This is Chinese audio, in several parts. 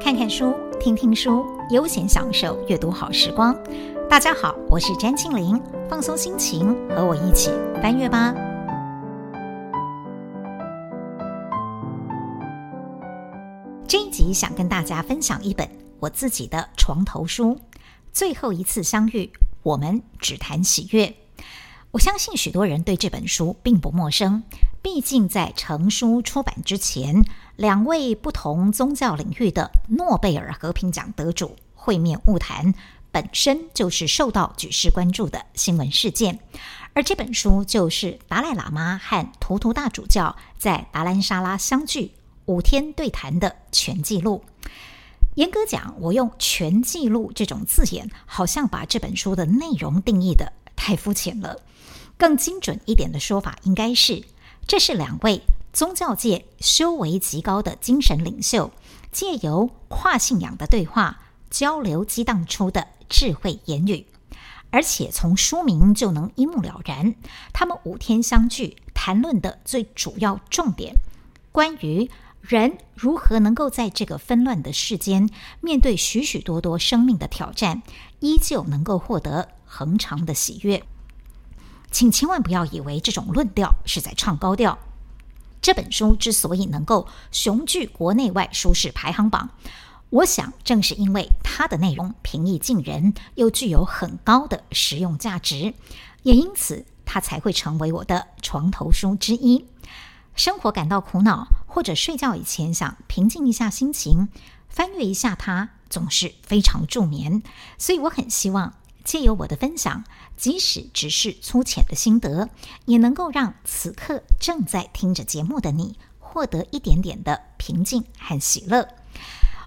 看看书，听听书，悠闲享受阅读好时光。大家好，我是詹庆林，放松心情，和我一起翻阅吧。这一集想跟大家分享一本我自己的床头书，《最后一次相遇，我们只谈喜悦》。我相信许多人对这本书并不陌生，毕竟在成书出版之前，两位不同宗教领域的诺贝尔和平奖得主会面晤谈，本身就是受到举世关注的新闻事件。而这本书就是达赖喇嘛和图图大主教在达兰沙拉相聚五天对谈的全记录。严格讲，我用“全记录”这种字眼，好像把这本书的内容定义得太肤浅了。更精准一点的说法，应该是这是两位。宗教界修为极高的精神领袖，借由跨信仰的对话交流，激荡出的智慧言语，而且从书名就能一目了然。他们五天相聚，谈论的最主要重点，关于人如何能够在这个纷乱的世间，面对许许多多生命的挑战，依旧能够获得恒长的喜悦。请千万不要以为这种论调是在唱高调。这本书之所以能够雄踞国内外书市排行榜，我想正是因为它的内容平易近人，又具有很高的实用价值，也因此它才会成为我的床头书之一。生活感到苦恼，或者睡觉以前想平静一下心情，翻阅一下它，总是非常助眠。所以我很希望。借由我的分享，即使只是粗浅的心得，也能够让此刻正在听着节目的你获得一点点的平静和喜乐。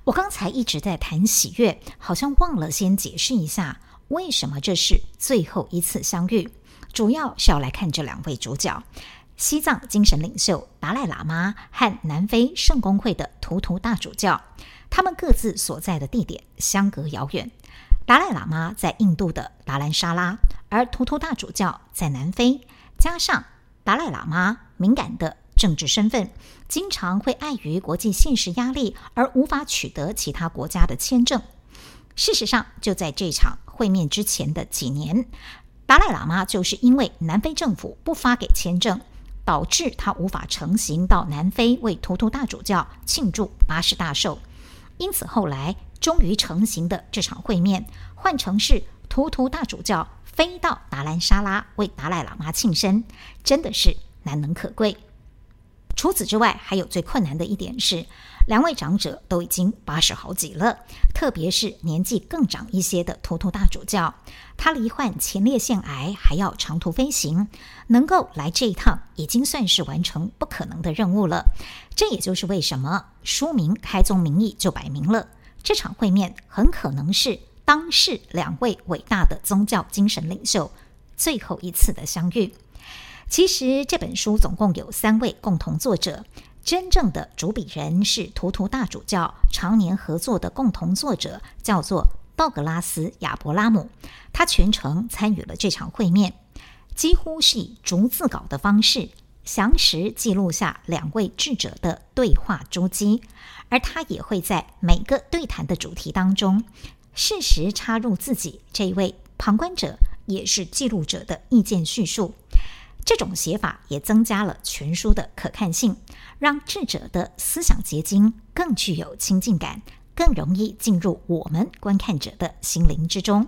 我刚才一直在谈喜悦，好像忘了先解释一下为什么这是最后一次相遇。主要是要来看这两位主角：西藏精神领袖达赖喇嘛和南非圣公会的图图大主教，他们各自所在的地点相隔遥远。达赖喇嘛在印度的达兰沙拉，而图图大主教在南非。加上达赖喇嘛敏感的政治身份，经常会碍于国际现实压力而无法取得其他国家的签证。事实上，就在这场会面之前的几年，达赖喇嘛就是因为南非政府不发给签证，导致他无法成行到南非为图图大主教庆祝八十大寿。因此后来。终于成型的这场会面，换成是图图大主教飞到达兰沙拉为达赖喇嘛庆生，真的是难能可贵。除此之外，还有最困难的一点是，两位长者都已经八十好几了，特别是年纪更长一些的图图大主教，他罹患前列腺癌，还要长途飞行，能够来这一趟已经算是完成不可能的任务了。这也就是为什么书名开宗明义就摆明了。这场会面很可能是当世两位伟大的宗教精神领袖最后一次的相遇。其实这本书总共有三位共同作者，真正的主笔人是图图大主教常年合作的共同作者，叫做道格拉斯·亚伯拉姆。他全程参与了这场会面，几乎是以逐字稿的方式。详实记录下两位智者的对话珠玑，而他也会在每个对谈的主题当中，适时插入自己这一位旁观者也是记录者的意见叙述。这种写法也增加了全书的可看性，让智者的思想结晶更具有亲近感，更容易进入我们观看者的心灵之中。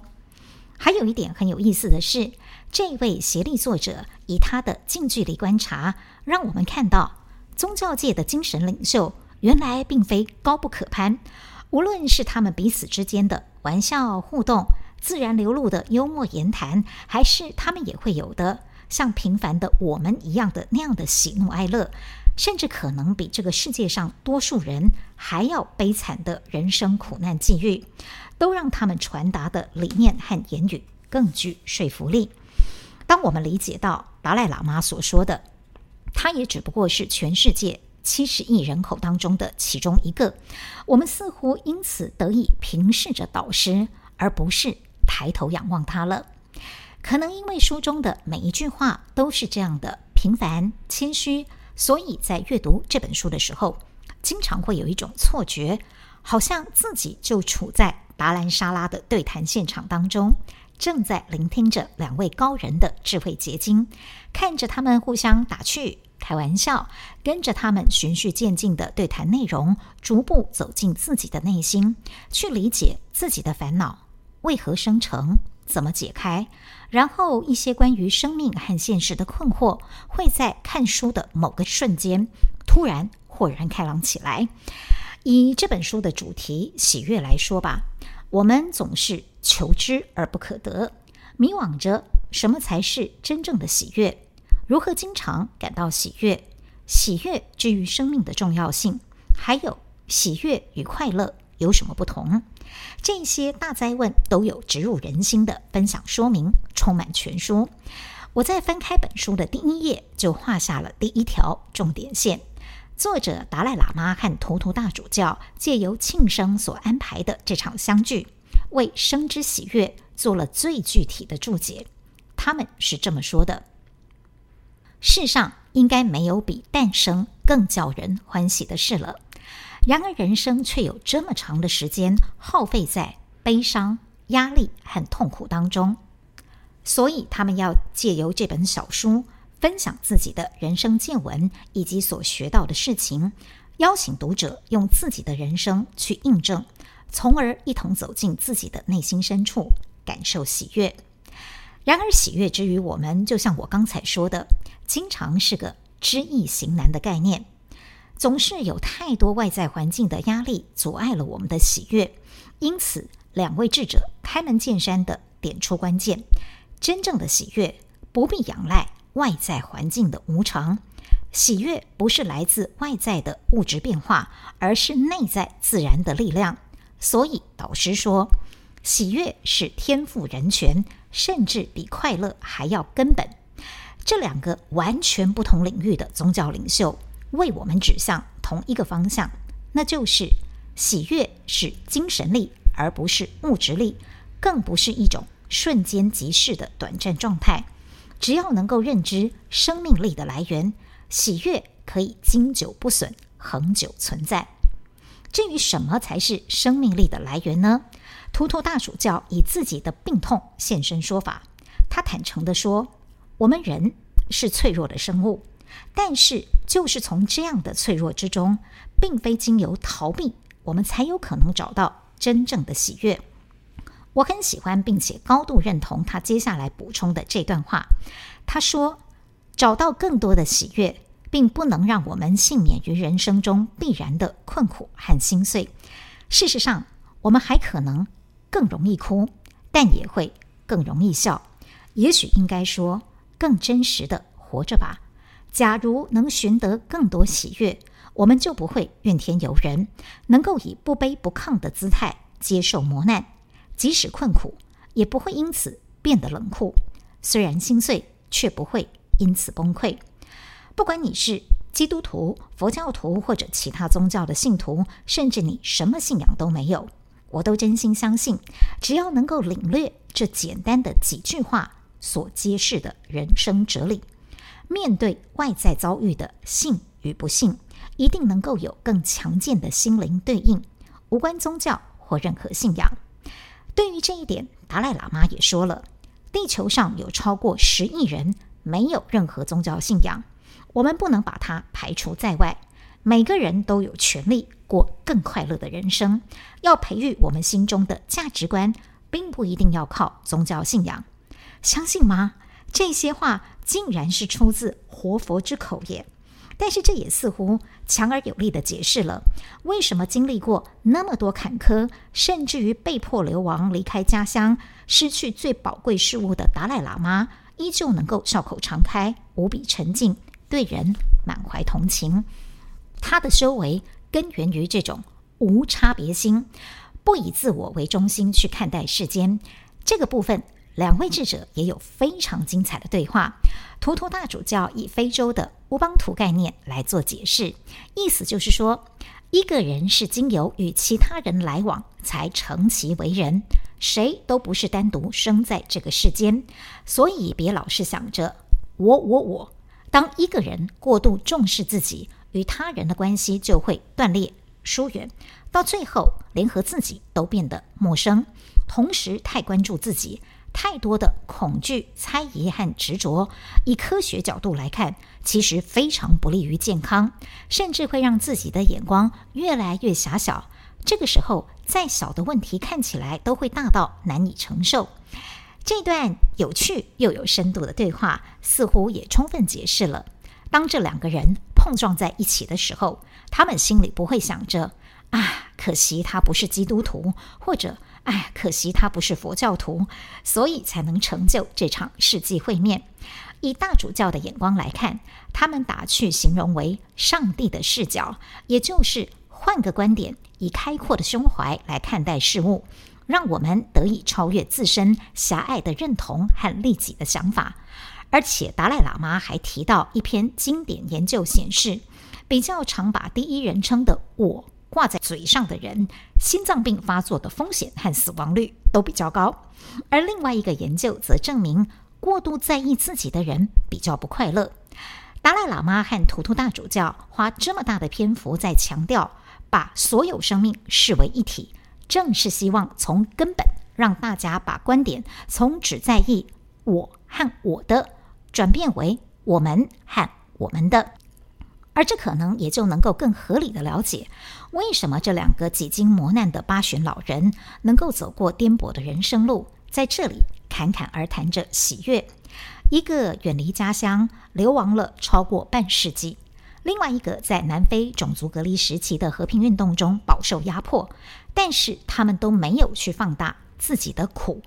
还有一点很有意思的是，这位协力作者以他的近距离观察，让我们看到宗教界的精神领袖原来并非高不可攀。无论是他们彼此之间的玩笑互动、自然流露的幽默言谈，还是他们也会有的像平凡的我们一样的那样的喜怒哀乐，甚至可能比这个世界上多数人还要悲惨的人生苦难际遇。都让他们传达的理念和言语更具说服力。当我们理解到达赖喇嘛所说的，他也只不过是全世界七十亿人口当中的其中一个，我们似乎因此得以平视着导师，而不是抬头仰望他了。可能因为书中的每一句话都是这样的平凡谦虚，所以在阅读这本书的时候，经常会有一种错觉。好像自己就处在达兰沙拉的对谈现场当中，正在聆听着两位高人的智慧结晶，看着他们互相打趣、开玩笑，跟着他们循序渐进的对谈内容，逐步走进自己的内心，去理解自己的烦恼为何生成。怎么解开？然后一些关于生命和现实的困惑，会在看书的某个瞬间突然豁然开朗起来。以这本书的主题“喜悦”来说吧，我们总是求之而不可得，迷惘着什么才是真正的喜悦？如何经常感到喜悦？喜悦之于生命的重要性，还有喜悦与快乐有什么不同？这些大哉问都有植入人心的分享说明，充满全书。我在翻开本书的第一页就画下了第一条重点线。作者达赖喇嘛和图图大主教借由庆生所安排的这场相聚，为生之喜悦做了最具体的注解。他们是这么说的：世上应该没有比诞生更叫人欢喜的事了。然而，人生却有这么长的时间耗费在悲伤、压力和痛苦当中，所以他们要借由这本小书分享自己的人生见闻以及所学到的事情，邀请读者用自己的人生去印证，从而一同走进自己的内心深处，感受喜悦。然而，喜悦之于我们，就像我刚才说的，经常是个知易行难的概念。总是有太多外在环境的压力阻碍了我们的喜悦，因此两位智者开门见山地点出关键：真正的喜悦不必仰赖外在环境的无常，喜悦不是来自外在的物质变化，而是内在自然的力量。所以导师说，喜悦是天赋人权，甚至比快乐还要根本。这两个完全不同领域的宗教领袖。为我们指向同一个方向，那就是喜悦是精神力，而不是物质力，更不是一种瞬间即逝的短暂状态。只要能够认知生命力的来源，喜悦可以经久不损，恒久存在。至于什么才是生命力的来源呢？图图大主教以自己的病痛现身说法，他坦诚地说：“我们人是脆弱的生物。”但是，就是从这样的脆弱之中，并非经由逃避，我们才有可能找到真正的喜悦。我很喜欢，并且高度认同他接下来补充的这段话。他说：“找到更多的喜悦，并不能让我们幸免于人生中必然的困苦和心碎。事实上，我们还可能更容易哭，但也会更容易笑。也许应该说，更真实的活着吧。”假如能寻得更多喜悦，我们就不会怨天尤人，能够以不卑不亢的姿态接受磨难，即使困苦，也不会因此变得冷酷。虽然心碎，却不会因此崩溃。不管你是基督徒、佛教徒或者其他宗教的信徒，甚至你什么信仰都没有，我都真心相信，只要能够领略这简单的几句话所揭示的人生哲理。面对外在遭遇的幸与不幸，一定能够有更强健的心灵对应，无关宗教或任何信仰。对于这一点，达赖喇嘛也说了：地球上有超过十亿人没有任何宗教信仰，我们不能把它排除在外。每个人都有权利过更快乐的人生。要培育我们心中的价值观，并不一定要靠宗教信仰，相信吗？这些话竟然是出自活佛之口耶！但是这也似乎强而有力地解释了为什么经历过那么多坎坷，甚至于被迫流亡、离开家乡、失去最宝贵事物的达赖喇嘛，依旧能够笑口常开、无比沉静，对人满怀同情。他的修为根源于这种无差别心，不以自我为中心去看待世间。这个部分。两位智者也有非常精彩的对话。图图大主教以非洲的乌邦图概念来做解释，意思就是说，一个人是经由与其他人来往才成其为人，谁都不是单独生在这个世间，所以别老是想着我我我。当一个人过度重视自己，与他人的关系就会断裂，疏远，到最后连和自己都变得陌生。同时，太关注自己，太多的恐惧、猜疑和执着，以科学角度来看，其实非常不利于健康，甚至会让自己的眼光越来越狭小。这个时候，再小的问题看起来都会大到难以承受。这段有趣又有深度的对话，似乎也充分解释了，当这两个人碰撞在一起的时候，他们心里不会想着“啊，可惜他不是基督徒”或者“哎，可惜他不是佛教徒”，所以才能成就这场世纪会面。以大主教的眼光来看，他们打趣形容为“上帝的视角”，也就是换个观点，以开阔的胸怀来看待事物。让我们得以超越自身狭隘的认同和利己的想法，而且达赖喇嘛还提到一篇经典研究显示，比较常把第一人称的“我”挂在嘴上的人，心脏病发作的风险和死亡率都比较高。而另外一个研究则证明，过度在意自己的人比较不快乐。达赖喇嘛和图图大主教花这么大的篇幅在强调，把所有生命视为一体。正是希望从根本让大家把观点从只在意我和我的，转变为我们和我们的，而这可能也就能够更合理的了解为什么这两个几经磨难的八旬老人能够走过颠簸的人生路，在这里侃侃而谈着喜悦。一个远离家乡，流亡了超过半世纪。另外一个在南非种族隔离时期的和平运动中饱受压迫，但是他们都没有去放大自己的苦，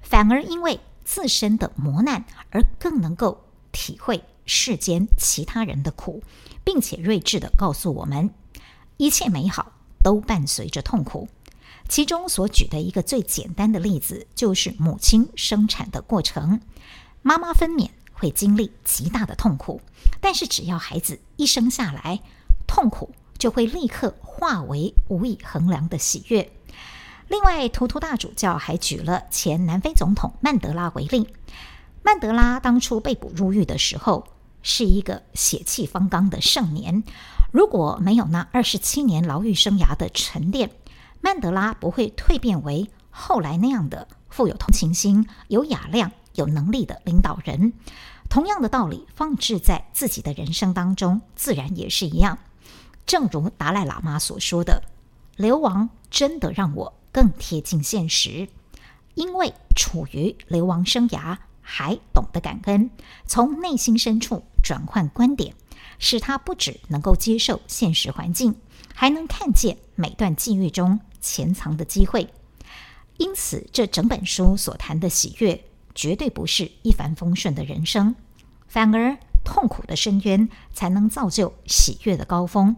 反而因为自身的磨难而更能够体会世间其他人的苦，并且睿智地告诉我们，一切美好都伴随着痛苦。其中所举的一个最简单的例子，就是母亲生产的过程，妈妈分娩。会经历极大的痛苦，但是只要孩子一生下来，痛苦就会立刻化为无以衡量的喜悦。另外，图图大主教还举了前南非总统曼德拉为例。曼德拉当初被捕入狱的时候，是一个血气方刚的盛年。如果没有那二十七年牢狱生涯的沉淀，曼德拉不会蜕变为后来那样的富有同情心、有雅量。有能力的领导人，同样的道理放置在自己的人生当中，自然也是一样。正如达赖喇嘛所说的：“流亡真的让我更贴近现实，因为处于流亡生涯，还懂得感恩，从内心深处转换观点，使他不只能够接受现实环境，还能看见每段际遇中潜藏的机会。因此，这整本书所谈的喜悦。”绝对不是一帆风顺的人生，反而痛苦的深渊才能造就喜悦的高峰。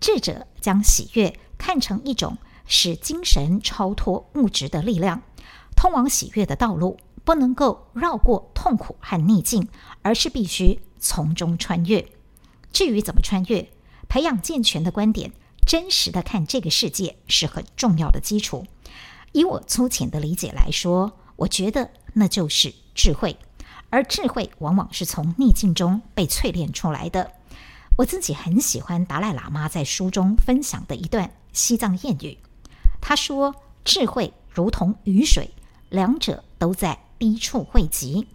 智者将喜悦看成一种使精神超脱物质的力量，通往喜悦的道路不能够绕过痛苦和逆境，而是必须从中穿越。至于怎么穿越，培养健全的观点，真实的看这个世界是很重要的基础。以我粗浅的理解来说，我觉得。那就是智慧，而智慧往往是从逆境中被淬炼出来的。我自己很喜欢达赖喇嘛在书中分享的一段西藏谚语，他说：“智慧如同雨水，两者都在低处汇集，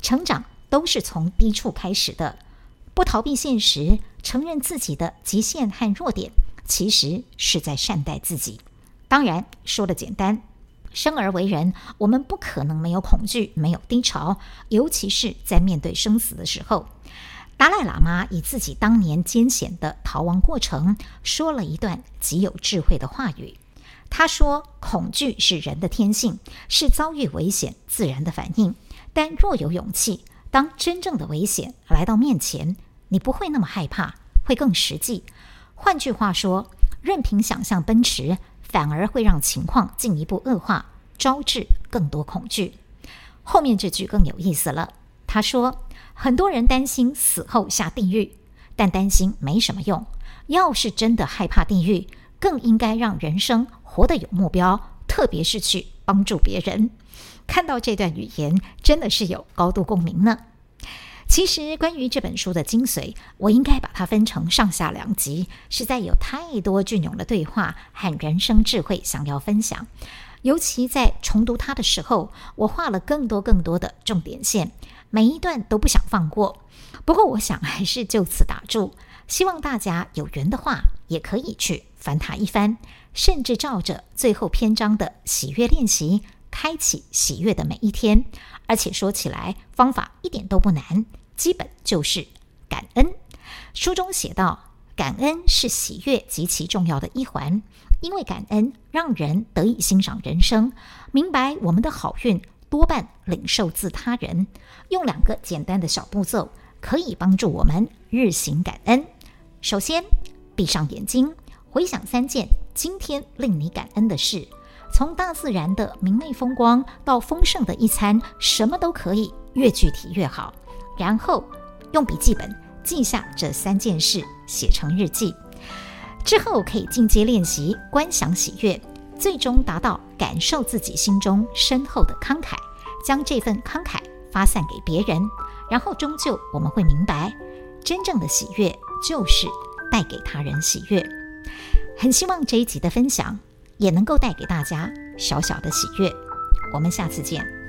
成长都是从低处开始的。不逃避现实，承认自己的极限和弱点，其实是在善待自己。当然，说的简单。”生而为人，我们不可能没有恐惧，没有低潮，尤其是在面对生死的时候。达赖喇嘛以自己当年艰险的逃亡过程，说了一段极有智慧的话语。他说：“恐惧是人的天性，是遭遇危险自然的反应。但若有勇气，当真正的危险来到面前，你不会那么害怕，会更实际。换句话说，任凭想象奔驰。”反而会让情况进一步恶化，招致更多恐惧。后面这句更有意思了。他说：“很多人担心死后下地狱，但担心没什么用。要是真的害怕地狱，更应该让人生活得有目标，特别是去帮助别人。”看到这段语言，真的是有高度共鸣呢。其实关于这本书的精髓，我应该把它分成上下两集，实在有太多隽永的对话和人生智慧想要分享。尤其在重读它的时候，我画了更多更多的重点线，每一段都不想放过。不过，我想还是就此打住。希望大家有缘的话，也可以去翻它一番，甚至照着最后篇章的喜悦练习，开启喜悦的每一天。而且说起来，方法一点都不难，基本就是感恩。书中写道，感恩是喜悦极其重要的一环，因为感恩让人得以欣赏人生，明白我们的好运多半领受自他人。用两个简单的小步骤，可以帮助我们日行感恩。首先，闭上眼睛，回想三件今天令你感恩的事，从大自然的明媚风光到丰盛的一餐，什么都可以，越具体越好。然后用笔记本记下这三件事，写成日记。之后可以进阶练习观想喜悦，最终达到感受自己心中深厚的慷慨，将这份慷慨发散给别人。然后终究我们会明白，真正的喜悦。就是带给他人喜悦，很希望这一集的分享也能够带给大家小小的喜悦。我们下次见。